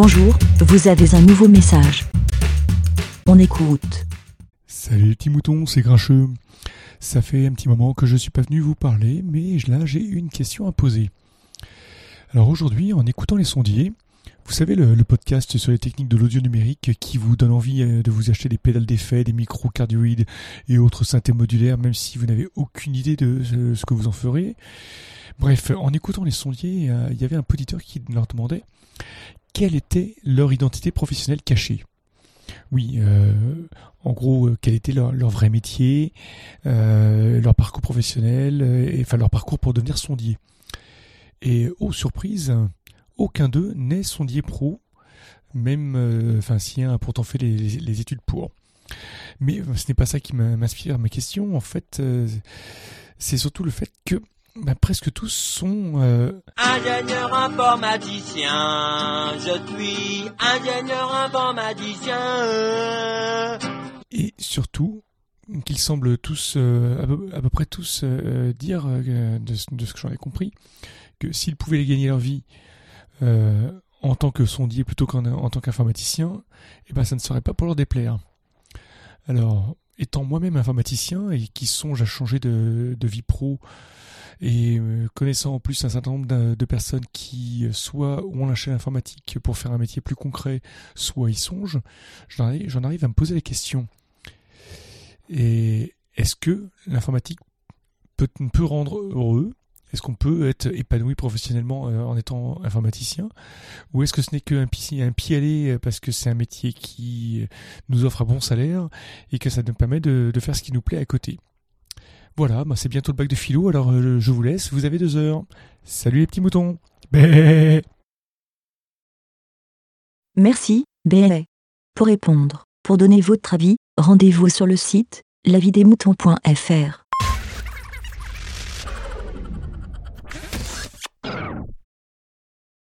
Bonjour, vous avez un nouveau message. On écoute. Salut les petits moutons, c'est Grincheux. Ça fait un petit moment que je ne suis pas venu vous parler, mais là j'ai une question à poser. Alors aujourd'hui, en écoutant les sondiers, vous savez le, podcast sur les techniques de l'audio numérique qui vous donne envie euh, de vous acheter des pédales d'effet, des micros cardioïdes et autres synthés modulaires, même si vous n'avez aucune idée de ce que vous en ferez. Bref, en écoutant les sondiers, euh, il y avait un auditeur qui leur demandait quelle était leur identité professionnelle cachée? Oui, euh, en gros, euh, quel était leur, vrai métier, euh, leur parcours professionnel, enfin leur parcours pour devenir sondier. Et oh surprise, aucun d'eux n'est sondier pro, même si un a pourtant fait les, études pour. Mais ce n'est pas ça qui m'inspire ma question. En fait, c'est surtout le fait que bah, presque tous sont euh... ingénieur informaticien. Je suis ingénieur informaticien. Et surtout qu'ils semblent tous, euh, à, peu, près tous, euh, dire, euh, de, ce que j'en ai compris, que s'ils pouvaient gagner leur vie en tant que sondier plutôt qu'en en tant qu'informaticien, eh ben ça ne serait pas pour leur déplaire. Alors, étant moi-même informaticien et qui songe à changer de, de vie pro et euh, connaissant en plus un certain nombre de, personnes qui euh, soit ont lâché l'informatique pour faire un métier plus concret, soit y songent, j'en arrive à me poser la question. Est-ce que l'informatique peut, rendre heureux? Est-ce qu'on peut être épanoui professionnellement euh, en étant informaticien? Ou est-ce que ce n'est qu'un un pied aller parce que c'est un métier qui nous offre un bon salaire et que ça nous permet de faire ce qui nous plaît à côté? Voilà, bah, c'est bientôt le bac de philo, alors euh, je vous laisse, vous avez deux heures. Salut les petits moutons. Merci, Bé. Pour répondre, pour donner votre avis, rendez-vous sur le site lavidemouton.fr.